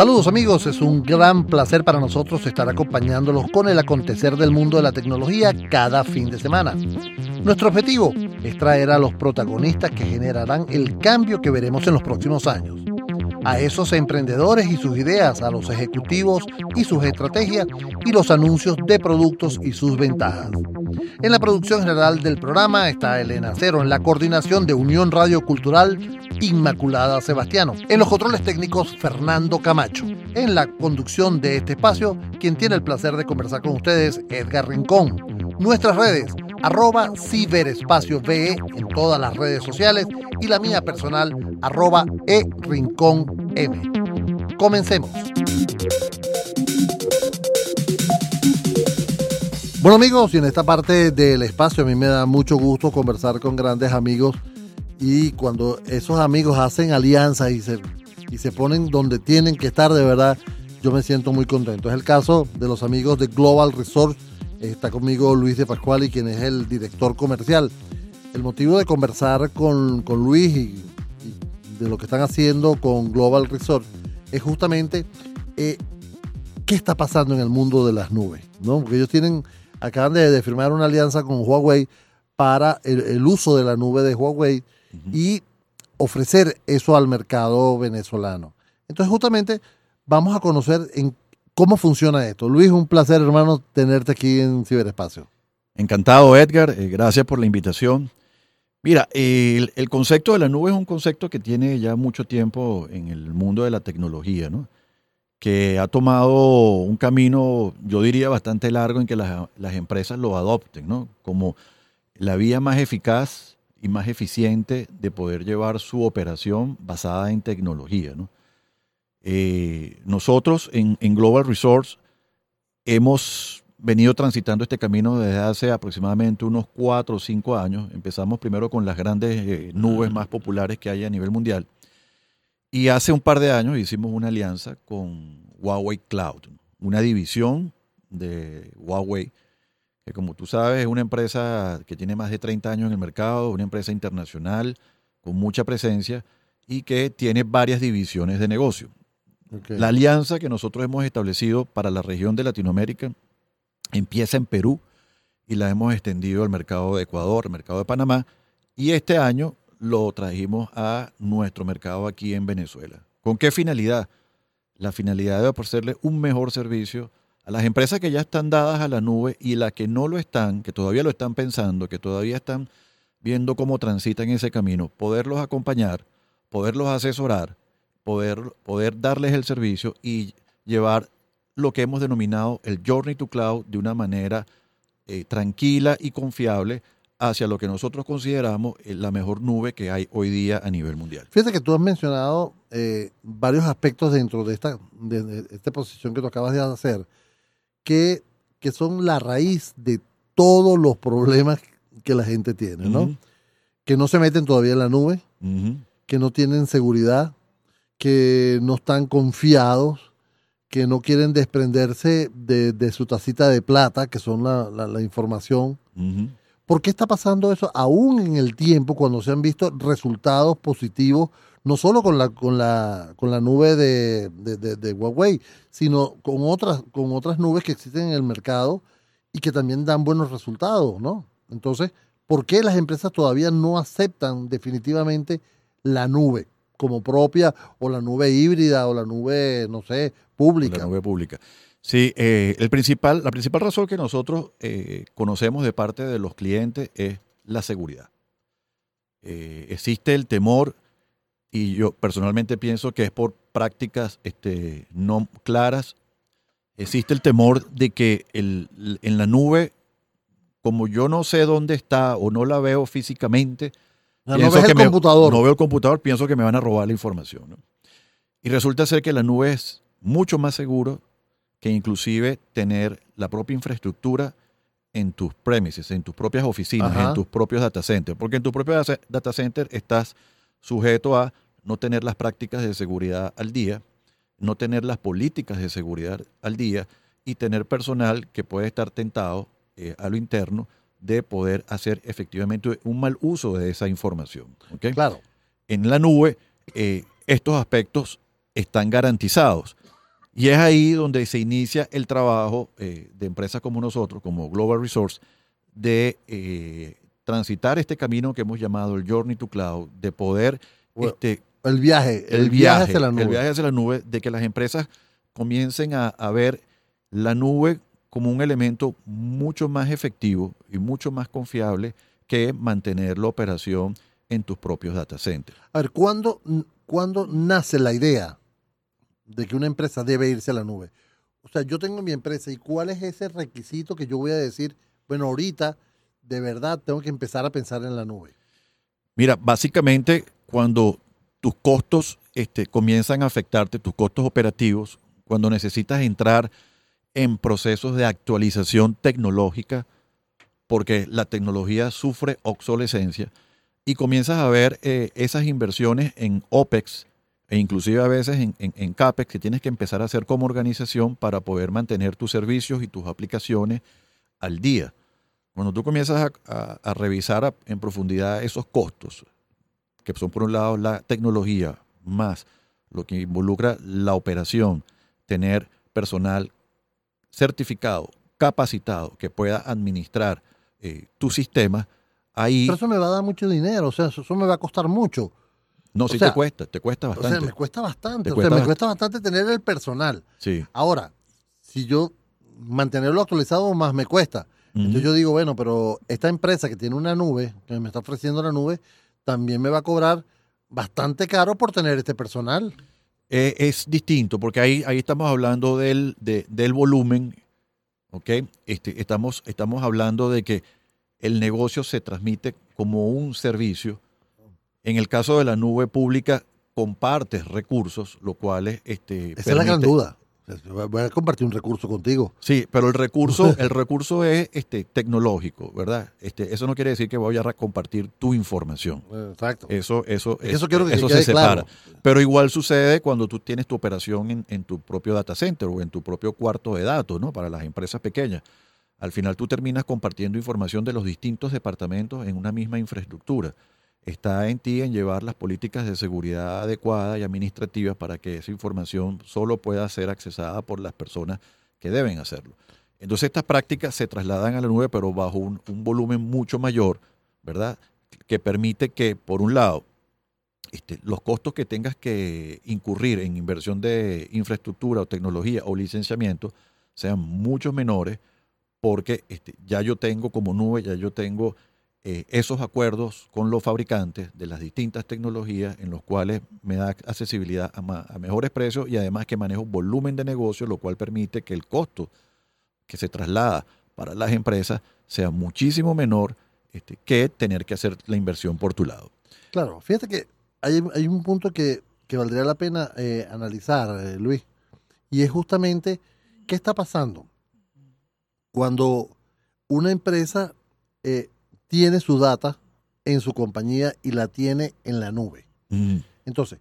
Saludos amigos, es un gran placer para nosotros estar acompañándolos con el acontecer del mundo de la tecnología cada fin de semana. Nuestro objetivo es traer a los protagonistas que generarán el cambio que veremos en los próximos años. A esos emprendedores y sus ideas, a los ejecutivos y sus estrategias y los anuncios de productos y sus ventajas. En la producción general del programa está Elena Cero, en la coordinación de Unión Radio Cultural Inmaculada Sebastiano. En los controles técnicos, Fernando Camacho. En la conducción de este espacio, quien tiene el placer de conversar con ustedes, Edgar Rincón. Nuestras redes, arroba ciberespacio VE en todas las redes sociales y la mía personal, arroba e rincón M. Comencemos. Bueno amigos, y en esta parte del espacio a mí me da mucho gusto conversar con grandes amigos y cuando esos amigos hacen alianzas y se, y se ponen donde tienen que estar de verdad, yo me siento muy contento. Es el caso de los amigos de Global Resort. Está conmigo Luis de Pascuali, quien es el director comercial. El motivo de conversar con, con Luis y, y, de lo que están haciendo con Global Resort es justamente eh, qué está pasando en el mundo de las nubes, ¿no? Porque ellos tienen, acaban de, de firmar una alianza con Huawei para el, el uso de la nube de Huawei y ofrecer eso al mercado venezolano. Entonces, justamente vamos a conocer en cómo funciona esto. Luis, un placer, hermano, tenerte aquí en Ciberespacio. Encantado, Edgar. Eh, gracias por la invitación. Mira, el, concepto de la nube es un concepto que tiene ya mucho tiempo en el mundo de la tecnología, ¿no? que ha tomado un camino, yo diría, bastante largo en que las, las empresas lo adopten, ¿no? como la vía más eficaz y más eficiente de poder llevar su operación basada en tecnología. ¿no? Eh, nosotros en, en, Global Resource hemos venido transitando este camino desde hace aproximadamente unos cuatro o cinco años. Empezamos primero con las grandes eh, nubes más populares que hay a nivel mundial. Y hace un par de años hicimos una alianza con Huawei Cloud, una división de Huawei que como tú sabes es una empresa que tiene más de 30 años en el mercado, una empresa internacional con mucha presencia y que tiene varias divisiones de negocio. La alianza que nosotros hemos establecido para la región de Latinoamérica empieza en Perú y la hemos extendido al mercado de Ecuador, al mercado de Panamá y este año lo trajimos a nuestro mercado aquí en Venezuela. ¿Con qué finalidad? La finalidad de ofrecerle un mejor servicio a las empresas que ya están dadas a la nube y las que no lo están, que todavía lo están pensando, que todavía están viendo cómo transitan ese camino, poderlos acompañar, poderlos asesorar, poder, poder darles el servicio y llevar lo que hemos denominado el Journey to Cloud de una manera eh, tranquila y confiable hacia lo que nosotros consideramos la mejor nube que hay hoy día a nivel mundial. Fíjate que tú has mencionado eh, varios aspectos dentro de esta, de, de esta posición que tú acabas de hacer que, que son la raíz de todos los problemas que la gente tiene, ¿no? Uh -huh. Que no se meten todavía en la nube, uh -huh. que no tienen seguridad, que no están confiados, que no quieren desprenderse de, de su tacita de plata, que son la, la, la información. Uh -huh. ¿Por qué está pasando eso aún en el tiempo cuando se han visto resultados positivos no solo con la, con la, con la nube de, de, de, de, Huawei, sino con otras, con otras nubes que existen en el mercado y que también dan buenos resultados, ¿no? Entonces, ¿por qué las empresas todavía no aceptan definitivamente la nube como propia o la nube híbrida o la nube, no sé, pública? La nube pública. Sí, eh, el principal, la principal razón que nosotros eh, conocemos de parte de los clientes es la seguridad. Eh, existe el temor y yo personalmente pienso que es por prácticas este, no claras. Existe el temor de que el, en la nube, como yo no sé dónde está o no la veo físicamente, no, no ves el me, computador. No veo el computador, pienso que me van a robar la información. ¿no? Y resulta ser que la nube es mucho más seguro que inclusive tener la propia infraestructura en tus premises, en tus propias oficinas, Ajá. en tus propios data centers. Porque en tu propio data center estás sujeto a no tener las prácticas de seguridad al día, no tener las políticas de seguridad al día y tener personal que puede estar tentado eh, a lo interno de poder hacer efectivamente un mal uso de esa información. ¿okay? Claro. En la nube, eh, estos aspectos están garantizados. Y es ahí donde se inicia el trabajo eh, de empresas como nosotros, como Global Resource, de eh, transitar este camino que hemos llamado el Journey to Cloud, de poder... Bueno, este, El viaje, el, el viaje, viaje, hacia la nube. el viaje hacia la nube, de que las empresas comiencen a, a ver la nube como un elemento mucho más efectivo y mucho más confiable que mantener la operación en tus propios data centers. A ver, ¿cuándo, ¿cuándo nace la idea de que una empresa debe irse a la nube? O sea, yo tengo mi empresa y cuál es ese requisito que yo voy a decir, bueno, ahorita de verdad tengo que empezar a pensar en la nube. Mira, básicamente cuando tus costos este, comienzan a afectarte, tus costos operativos, cuando necesitas entrar en procesos de actualización tecnológica, porque la tecnología sufre obsolescencia, y comienzas a ver eh, esas inversiones en OPEX e inclusive a veces en, en, CAPEX que tienes que empezar a hacer como organización para poder mantener tus servicios y tus aplicaciones al día. Cuando tú comienzas a revisar a, en profundidad esos costos, que son por un lado la tecnología, más lo que involucra la operación, tener personal certificado, capacitado, que pueda administrar eh, tu sistema, ahí... Pero eso me va a dar mucho dinero, o sea, eso, eso me va a costar mucho. No, o sí sea, te cuesta, te cuesta O bastante. sea, me cuesta bastante, Te o cuesta sea, me bast- cuesta bastante tener el personal. sí. Ahora, si yo mantenerlo actualizado más me cuesta. Entonces yo digo, bueno, pero esta empresa que tiene una nube, que me está ofreciendo la nube, también me va a cobrar bastante caro por tener este personal. Eh, es distinto, porque ahí, ahí estamos hablando del, de- del volumen, ¿ok? Este, estamos, estamos hablando de que el negocio se transmite como un servicio. En el caso de la nube pública, compartes recursos, lo cual es... Este, Esa es la gran duda. Voy a compartir un recurso contigo. Sí, pero el recurso, el recurso es este, tecnológico, ¿verdad? Este, eso no quiere decir que voy a compartir tu información. Exacto. Eso, eso, Es eso quiero que eso quede se separa. Pero igual sucede cuando tú tienes tu operación en, en tu propio data center o en tu propio cuarto de datos, ¿no? Para las empresas pequeñas. Al final tú terminas compartiendo información de los distintos departamentos en una misma infraestructura. Está en ti en llevar las políticas de seguridad adecuadas y administrativas para que esa información solo pueda ser accesada por las personas que deben hacerlo. Entonces estas prácticas se trasladan a la nube, pero bajo un, un volumen mucho mayor, ¿verdad? Que permite que, por un lado, este, los costos que tengas que incurrir en inversión de infraestructura o tecnología o licenciamiento sean mucho menores porque este, ya yo tengo como nube, ya yo tengo eh, esos acuerdos con los fabricantes de las distintas tecnologías en los cuales me da accesibilidad a, a mejores precios y además que manejo volumen de negocio, lo cual permite que el costo que se traslada para las empresas sea muchísimo menor este, que tener que hacer la inversión por tu lado. Claro, fíjate que hay, hay un punto que, que valdría la pena eh, analizar, eh, Luis, y es justamente qué está pasando cuando una empresa eh, tiene su data en su compañía y la tiene en la nube. Mm. Entonces,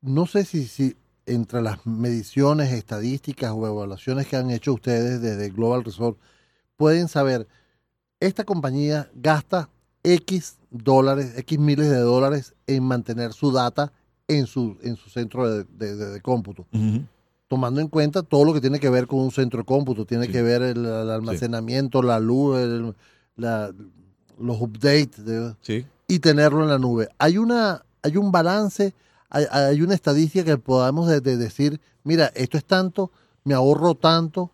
no sé si, si entre las mediciones, estadísticas o evaluaciones que han hecho ustedes desde Global Resort, pueden saber, esta compañía gasta X dólares, X miles de dólares en mantener su data en su, en su centro de, de- de- de cómputo, tomando en cuenta todo lo que tiene que ver con un centro de cómputo, tiene Sí. que ver el, el almacenamiento, la luz, el- la- los updates, de- Sí. y tenerlo en la nube. Hay una, hay un balance, hay, hay una estadística que podamos de- de decir, mira, esto es tanto, me ahorro tanto.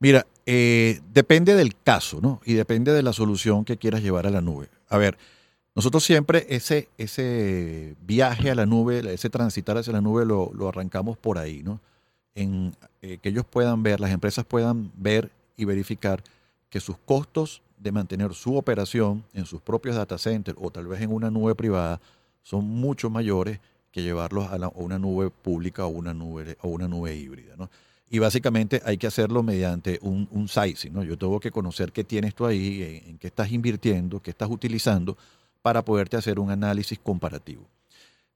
Mira, eh, depende del caso, ¿no? Y depende de la solución que quieras llevar a la nube. A ver, nosotros siempre ese, ese viaje a la nube, ese transitar hacia la nube, lo, lo arrancamos por ahí, ¿no? En eh, que ellos puedan ver, las empresas puedan ver y verificar que sus costos de mantener su operación en sus propios data centers o tal vez en una nube privada son mucho mayores que llevarlos a, la- una nube pública o una nube, o una nube híbrida, ¿no? Y básicamente hay que hacerlo mediante un, un sizing, ¿no? Yo tengo que conocer qué tienes tú ahí, en, qué estás invirtiendo, qué estás utilizando, para poderte hacer un análisis comparativo.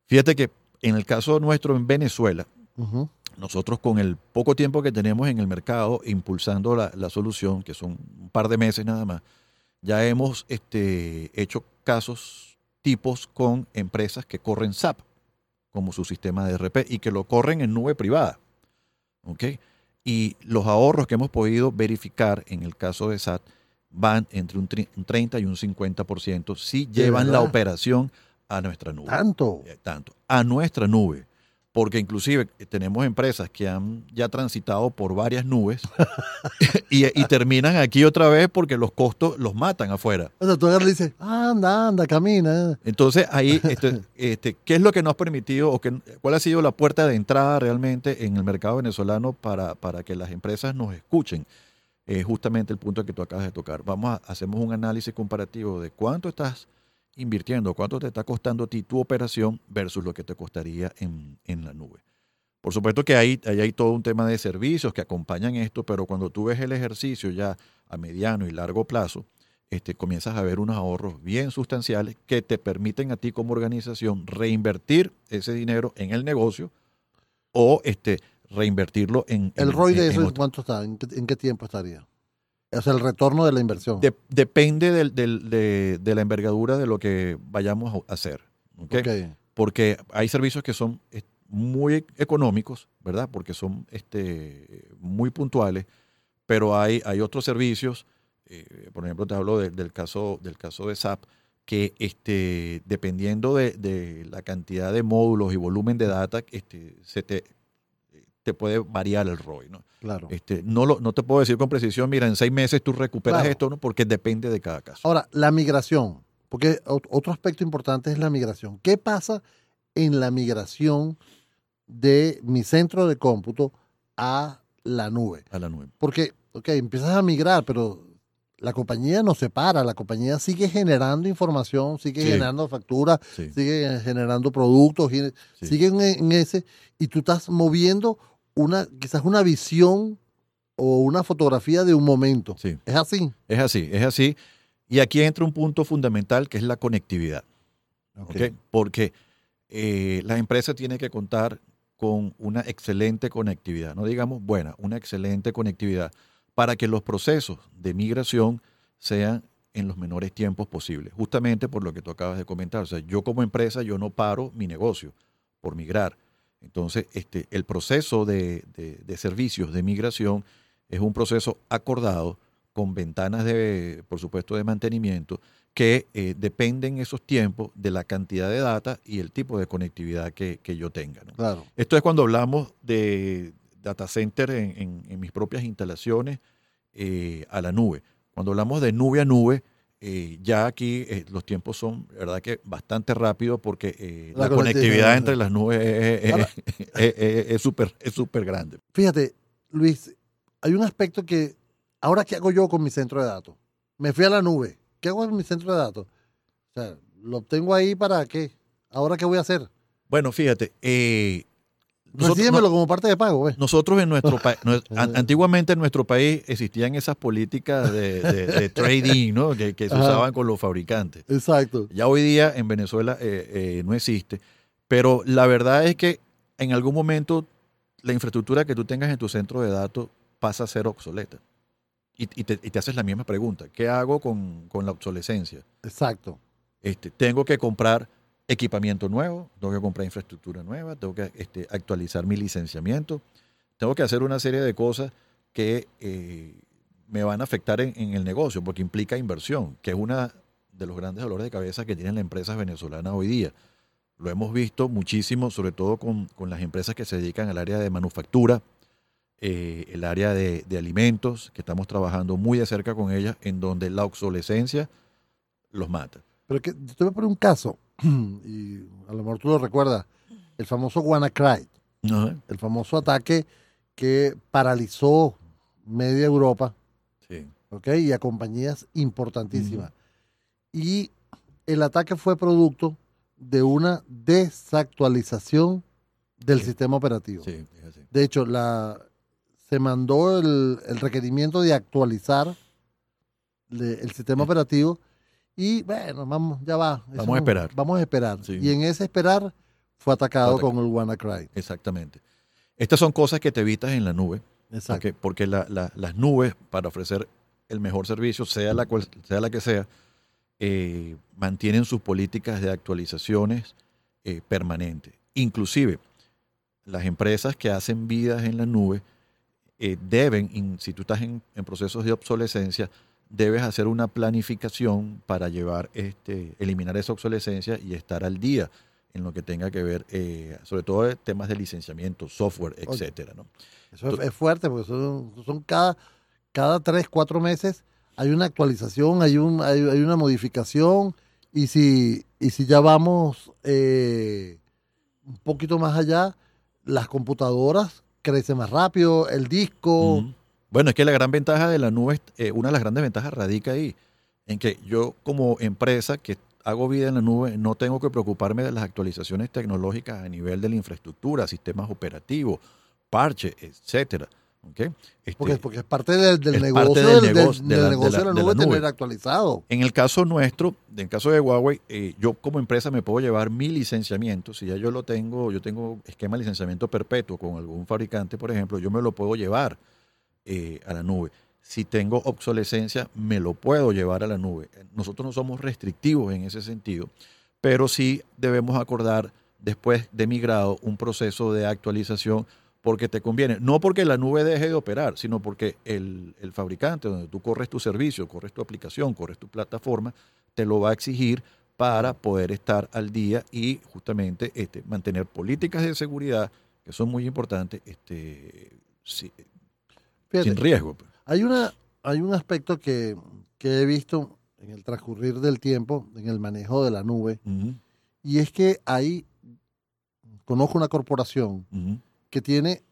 Fíjate que en el caso nuestro en Venezuela. Nosotros con el poco tiempo que tenemos en el mercado impulsando la, la solución, que son un par de meses nada más, ya hemos este, hecho casos tipos con empresas que corren SAP como su sistema de RP y que lo corren en nube privada. Y los ahorros que hemos podido verificar en el caso de SAT van entre un 30 y un 50% si llevan la operación a nuestra nube. Tanto. Eh, tanto. A nuestra nube porque inclusive eh, tenemos empresas que han ya transitado por varias nubes y, terminan aquí otra vez porque los costos los matan afuera. O sea, tú agarras y dices, anda, anda, camina. Entonces ahí, este, este, ¿qué es lo que nos ha permitido o qué, cuál ha sido la puerta de entrada realmente en el mercado venezolano para, para que las empresas nos escuchen? Es justamente el punto que tú acabas de tocar. Vamos a hacemos un análisis comparativo de cuánto estás invirtiendo, cuánto te está costando a ti tu operación versus lo que te costaría en, la nube. Por supuesto que ahí, hay todo un tema de servicios que acompañan esto, pero cuando tú ves el ejercicio ya a mediano y largo plazo, este, comienzas a ver unos ahorros bien sustanciales que te permiten a ti como organización reinvertir ese dinero en el negocio o este, reinvertirlo en... ¿El ROI de eso cuánto está? ¿En qué tiempo estaría? Es el retorno de la inversión. depende de, la envergadura de lo que vayamos a hacer. Porque hay servicios que son muy económicos, ¿verdad? Porque son este, muy puntuales, pero hay, hay otros servicios, eh, por ejemplo, te hablo del, caso, del caso de SAP, que este, dependiendo de, la cantidad de módulos y volumen de data, este, se te, te puede variar el ROI. ¿no? Claro. Este, no, lo, no te puedo decir con precisión, mira, en seis meses tú recuperas esto, ¿no? porque depende de cada caso. Ahora, la migración, porque otro aspecto importante es la migración. ¿Qué pasa en la migración de mi centro de cómputo a la nube? A la nube. Porque, ok, empiezas a migrar, pero la compañía no se para, la compañía sigue generando información, sigue generando facturas, sigue generando productos, sigue en, ese, y tú estás moviendo una, quizás una visión o una fotografía de un momento. Sí. ¿Es así? Es así, es así. Y aquí entra un punto fundamental que es la conectividad. Porque eh, la empresa tiene que contar con una excelente conectividad, no digamos buena, una excelente conectividad para que los procesos de migración sean en los menores tiempos posibles. Justamente por lo que tú acabas de comentar. O sea, yo como empresa, yo no paro mi negocio por migrar. Entonces, este, el proceso de, servicios de migración es un proceso acordado con ventanas de, por supuesto, de mantenimiento que eh, dependen esos tiempos de la cantidad de data y el tipo de conectividad que, yo tenga. Claro. Esto es cuando hablamos de data center en, mis propias instalaciones eh, a la nube. Cuando hablamos de nube a nube, eh, ya aquí eh, los tiempos son, verdad que bastante rápidos porque eh, la, conectividad entre las nubes es súper es súper grande. Fíjate, Luis, hay un aspecto que, ahora qué hago yo con mi centro de datos? Me fui a la nube, ¿qué hago con mi centro de datos? O sea, ¿lo tengo ahí para qué? ¿Ahora qué voy a hacer? Bueno, fíjate, eh, Recíbemelo como parte de pago. Nosotros en nuestro país, antiguamente en nuestro país existían esas políticas de, trading, ¿no? Que, se usaban con los fabricantes. Exacto. Ya hoy día en Venezuela eh, eh, no existe. Pero la verdad es que en algún momento la infraestructura que tú tengas en tu centro de datos pasa a ser obsoleta. Y, te, haces la misma pregunta. ¿Qué hago con, con la obsolescencia? Exacto. Este, tengo que comprar equipamiento nuevo, tengo que comprar infraestructura nueva, tengo que este, actualizar mi licenciamiento, tengo que hacer una serie de cosas que eh, me van a afectar en, el negocio, porque implica inversión, que es una de los grandes dolores de cabeza que tienen las empresas venezolanas hoy día. Lo hemos visto muchísimo, sobre todo con, las empresas que se dedican al área de manufactura, eh, el área de, de, alimentos, que estamos trabajando muy de cerca con ellas, en donde la obsolescencia los mata. Pero que, te voy a poner un caso. y a lo mejor tú lo recuerdas, el famoso WannaCry, el famoso ataque que paralizó media Europa y a compañías importantísimas. Y el ataque fue producto de una desactualización del sistema operativo. de hecho, la, se mandó el, requerimiento de actualizar el sistema operativo y bueno, vamos, ya va. vamos a esperar. Vamos a esperar. Y en ese esperar fue atacado, con el WannaCry. Exactamente. Estas son cosas que te evitas en la nube. Exacto. Porque, las nubes, para ofrecer el mejor servicio, sea la, cual, sea la que sea, eh, mantienen sus políticas de actualizaciones eh, permanentes. Inclusive, las empresas que hacen vidas en la nube eh, deben, in- si tú estás en, en procesos de obsolescencia, debes hacer una planificación para llevar, este, eliminar esa obsolescencia y estar al día en lo que tenga que ver, eh, sobre todo temas de licenciamiento, software, etcétera, ¿no? Eso es, es fuerte porque son, son cada, cada tres, cuatro meses hay una actualización, hay, un, hay, hay una modificación y si, y si ya vamos eh, un poquito más allá, las computadoras crecen más rápido, el disco... Bueno, es que la gran ventaja de la nube, eh, una de las grandes ventajas radica ahí, en que yo como empresa que hago vida en la nube, no tengo que preocuparme de las actualizaciones tecnológicas a nivel de la infraestructura, sistemas operativos, parches, etcétera. ¿ok? Este, Porque, porque es parte del, del es negocio, parte del, del del- negocio de la- de negocio la- de la de la nube nube. tener actualizado. En el caso nuestro, en el caso de Huawei, eh, yo como empresa me puedo llevar mi licenciamiento. Si ya yo lo tengo, yo tengo esquema de licenciamiento perpetuo con algún fabricante, por ejemplo, yo me lo puedo llevar eh, a la nube. Si tengo obsolescencia, me lo puedo llevar a la nube. Nosotros no somos restrictivos en ese sentido, pero sí debemos acordar después de migrado un proceso de actualización porque te conviene. No porque la nube deje de operar, sino porque el, fabricante donde tú corres tu servicio, corres tu aplicación, corres tu plataforma, te lo va a exigir para poder estar al día y justamente este, mantener políticas de seguridad que son muy importantes este, Fíjate, sin riesgo. pues. Hay, una, hay un aspecto que, que he visto en el transcurrir del tiempo, en el manejo de la nube, y es que ahí conozco una corporación que tiene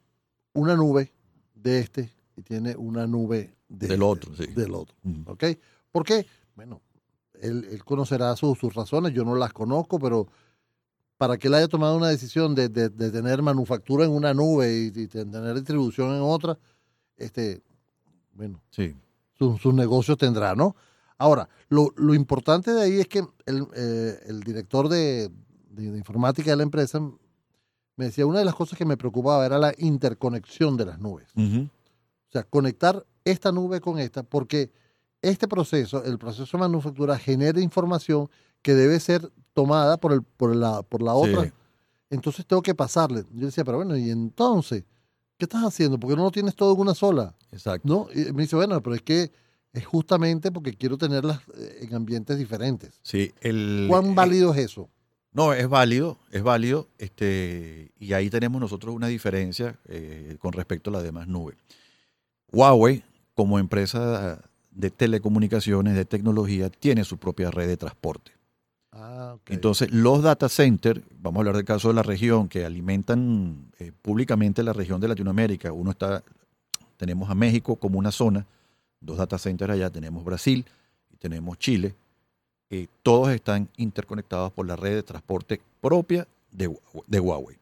una nube de este y tiene una nube de Del este, otro, sí. del otro. ¿Ok? ¿Por qué? Bueno, él, él conocerá sus, sus razones, yo no las conozco, pero para que él haya tomado una decisión de, de- de tener manufactura en una nube y, y tener distribución en otra, este, bueno, Sí. sus, sus negocios tendrá, ¿no? Ahora, lo, lo importante de ahí es que el, eh, el director de, de- de informática de la empresa me decía, una de las cosas que me preocupaba era la interconexión de las nubes. O sea, conectar esta nube con esta, porque este proceso, el proceso de manufactura, genera información que debe ser tomada por, el, por, la, por la otra. Sí. Entonces tengo que pasarle. Yo decía, pero bueno, ¿y entonces? ¿Qué estás haciendo? ¿Por qué no lo tienes todo en una sola? Exacto. ¿No? Y me dice, bueno, pero es que es justamente porque quiero tenerlas eh, en ambientes diferentes. Sí, el, ¿Cuán eh, válido es eso? No, es válido, es válido, este, y ahí tenemos nosotros una diferencia eh, con respecto a las demás nubes. Huawei, como empresa de telecomunicaciones, de tecnología, tiene su propia red de transporte. Ah. Entonces, los data centers, vamos a hablar del caso de la región, que alimentan eh, públicamente la región de Latinoamérica. Uno está, tenemos a México como una zona, dos data centers allá, tenemos Brasil y tenemos Chile. eh, todos están interconectados por la red de transporte propia de, Hua- de Huawei.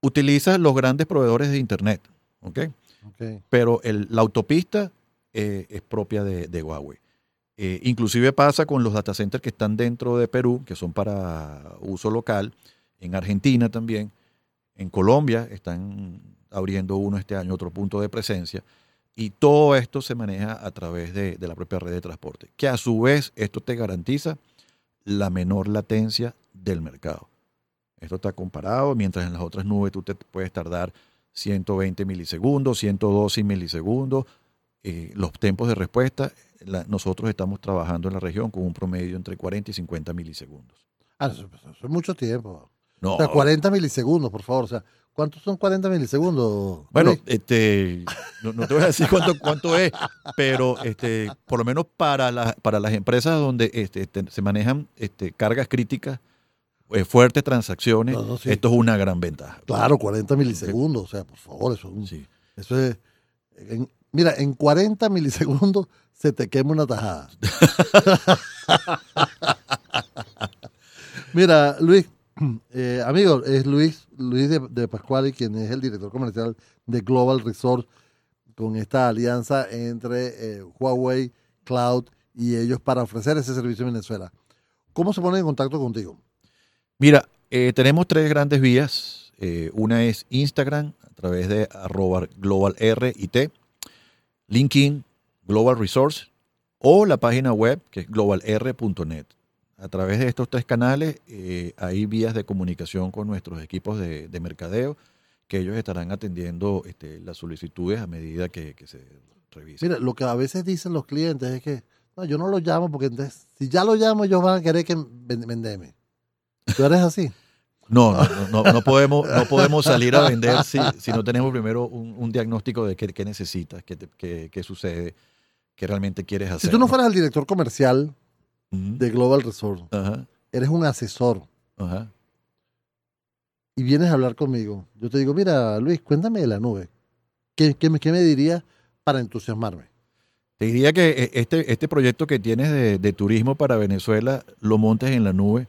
Utiliza los grandes proveedores de Internet, ¿ok? Pero el- la autopista eh, es propia de, de Huawei. Eh, inclusive pasa con los data centers que están dentro de Perú, que son para uso local, en Argentina también, en Colombia están abriendo uno este año, otro punto de presencia, y todo esto se maneja a través de, la propia red de transporte, que a su vez esto te garantiza la menor latencia del mercado. Esto está comparado, mientras en las otras nubes tú te puedes tardar 120 milisegundos, 112 milisegundos. eh, los tiempos de respuesta, la- nosotros estamos trabajando en la región con un promedio entre 40 y 50 milisegundos. Ah, eso, eso es mucho tiempo. No, O sea, 40 milisegundos, por favor. O sea, ¿cuántos son 40 milisegundos? bueno, este, no, no te voy a decir cuánto, cuánto es, pero este, por lo menos para, la- para las empresas donde este, este, se manejan este, cargas críticas, eh, fuertes transacciones, No, no, sí. esto es una gran ventaja. Claro, 40 milisegundos. O sea, por favor, eso es un- Sí. Eso es. en- mira, en 40 milisegundos se te quema una tajada. mira, Luis, eh, amigo, es Luis, Luis de, de Pascuali, quien es el director comercial de Global Resort, con esta alianza entre eh, Huawei, Cloud y ellos para ofrecer ese servicio en Venezuela. ¿Cómo se ponen en contacto contigo? Mira, eh, tenemos tres grandes vías. Eh, una es Instagram, a través de arroba global R y T, LinkedIn, Global Resource, o la página web que es globalr.net. A través de estos tres canales eh, hay vías de comunicación con nuestros equipos de, de mercadeo que ellos estarán atendiendo este, las solicitudes a medida que, se revisen. Mira, lo que a veces dicen los clientes es que no, yo no los llamo porque si ya lo llamo, ellos van a querer que ven- vendeme. ¿Tú eres así? No, no, no, no podemos, no podemos salir a vender si, si no tenemos primero un, un diagnóstico de qué, qué necesitas, qué, te- qué- qué sucede, qué realmente quieres hacer. Si tú no fueras el director comercial Ujú. de Global Resort, Ajá, eres un asesor ajá. y vienes a hablar conmigo, yo te digo, mira, Luis, cuéntame de la nube. ¿Qué, qué me, qué me dirías para entusiasmarme? Te diría que eh, este, este proyecto que tienes de, de turismo para Venezuela lo montes en la nube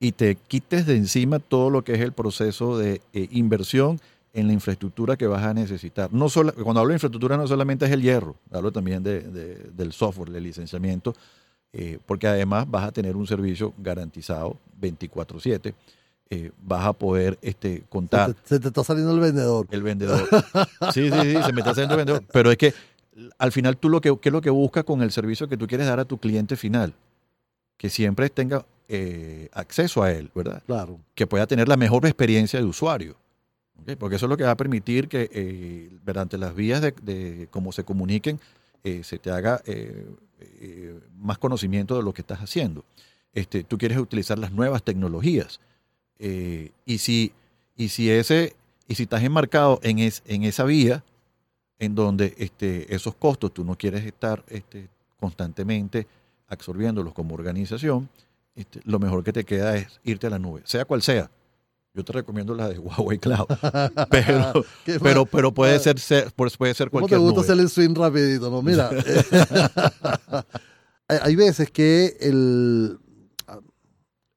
y te quites de encima todo lo que es el proceso de eh, inversión en la infraestructura que vas a necesitar. No solo, cuando hablo de infraestructura no solamente es el hierro, hablo también de- de- del software, del licenciamiento, eh, porque además vas a tener un servicio garantizado 24/7, eh, vas a poder este, Se contar te, se te está saliendo el vendedor. el vendedor. Sí, sí, sí, se me está haciendo el vendedor. Pero es que al final tú lo que, ¿qué es lo que buscas con el servicio que tú quieres dar a tu cliente final? Que siempre tenga eh, acceso a él, ¿verdad? Claro. Que pueda tener la mejor experiencia de usuario. Porque eso es lo que va a permitir que eh, durante las vías de, de cómo se comuniquen eh, se te haga eh, más conocimiento de lo que estás haciendo. Este, tú quieres utilizar las nuevas tecnologías. Y si, y si ese, y si estás enmarcado en, es- en esa vía, en donde este, esos costos tú no quieres estar este, constantemente absorbiéndolos como organización, este, lo mejor que te queda es irte a la nube, sea cual sea. Yo te recomiendo la de Huawei Cloud, pero, ¿Qué pero, pero puede, Ah. ser, ser- pues, puede ser ¿Cómo te cualquier gusta nube. hacer el swing rapidito? No, mira. hay, veces que el,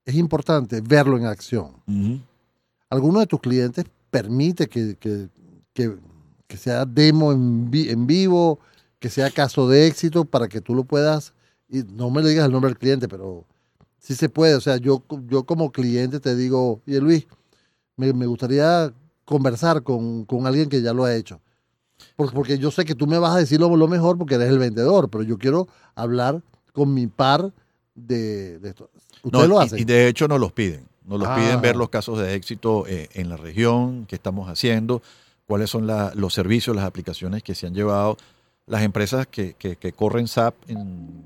es importante verlo en acción. Ujú. ¿Alguno de tus clientes permite que, que- que- que sea demo en, vi- en vivo, que sea caso de éxito para que tú lo puedas, y no me le digas el nombre del cliente, pero sí se puede. O sea, yo, yo como cliente te digo, oye Luis, me, me gustaría conversar con, con alguien que ya lo ha hecho. Porque, porque yo sé que tú me vas a decir lo, lo mejor porque eres el vendedor, pero yo quiero hablar con mi par de, de esto. Ustedes No, lo y- hacen. Y, de hecho nos los piden. Nos los Ah. piden ver los casos de éxito eh, en la región, qué estamos haciendo, cuáles son la- los servicios, las aplicaciones que se han llevado. Las empresas que, que- que corren SAP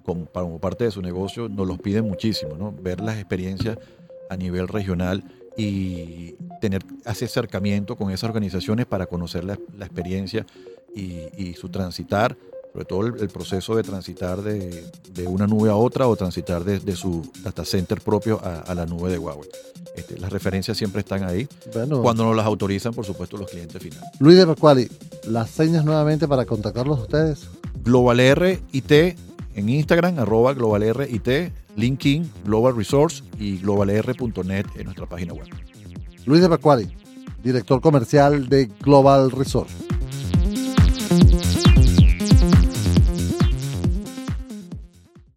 como, parte de su negocio nos los piden muchísimo, ¿no? Ver las experiencias a nivel regional y tener ese acercamiento con esas organizaciones para conocer la, experiencia y su transitar, sobre todo el, el proceso de transitar de, de una nube a otra o transitar de, de su data center propio a, a la nube de Huawei. Este, las referencias siempre están ahí. Bueno. Cuando nos las autorizan, por supuesto, los clientes finales. Luis de Pascuali, las señas nuevamente para contactarlos a ustedes. GlobalRIT en Instagram, arroba GlobalRIT, LinkedIn, Global Resource y globalr.net en nuestra página web. Luis de Pascuali, director comercial de Global Resort.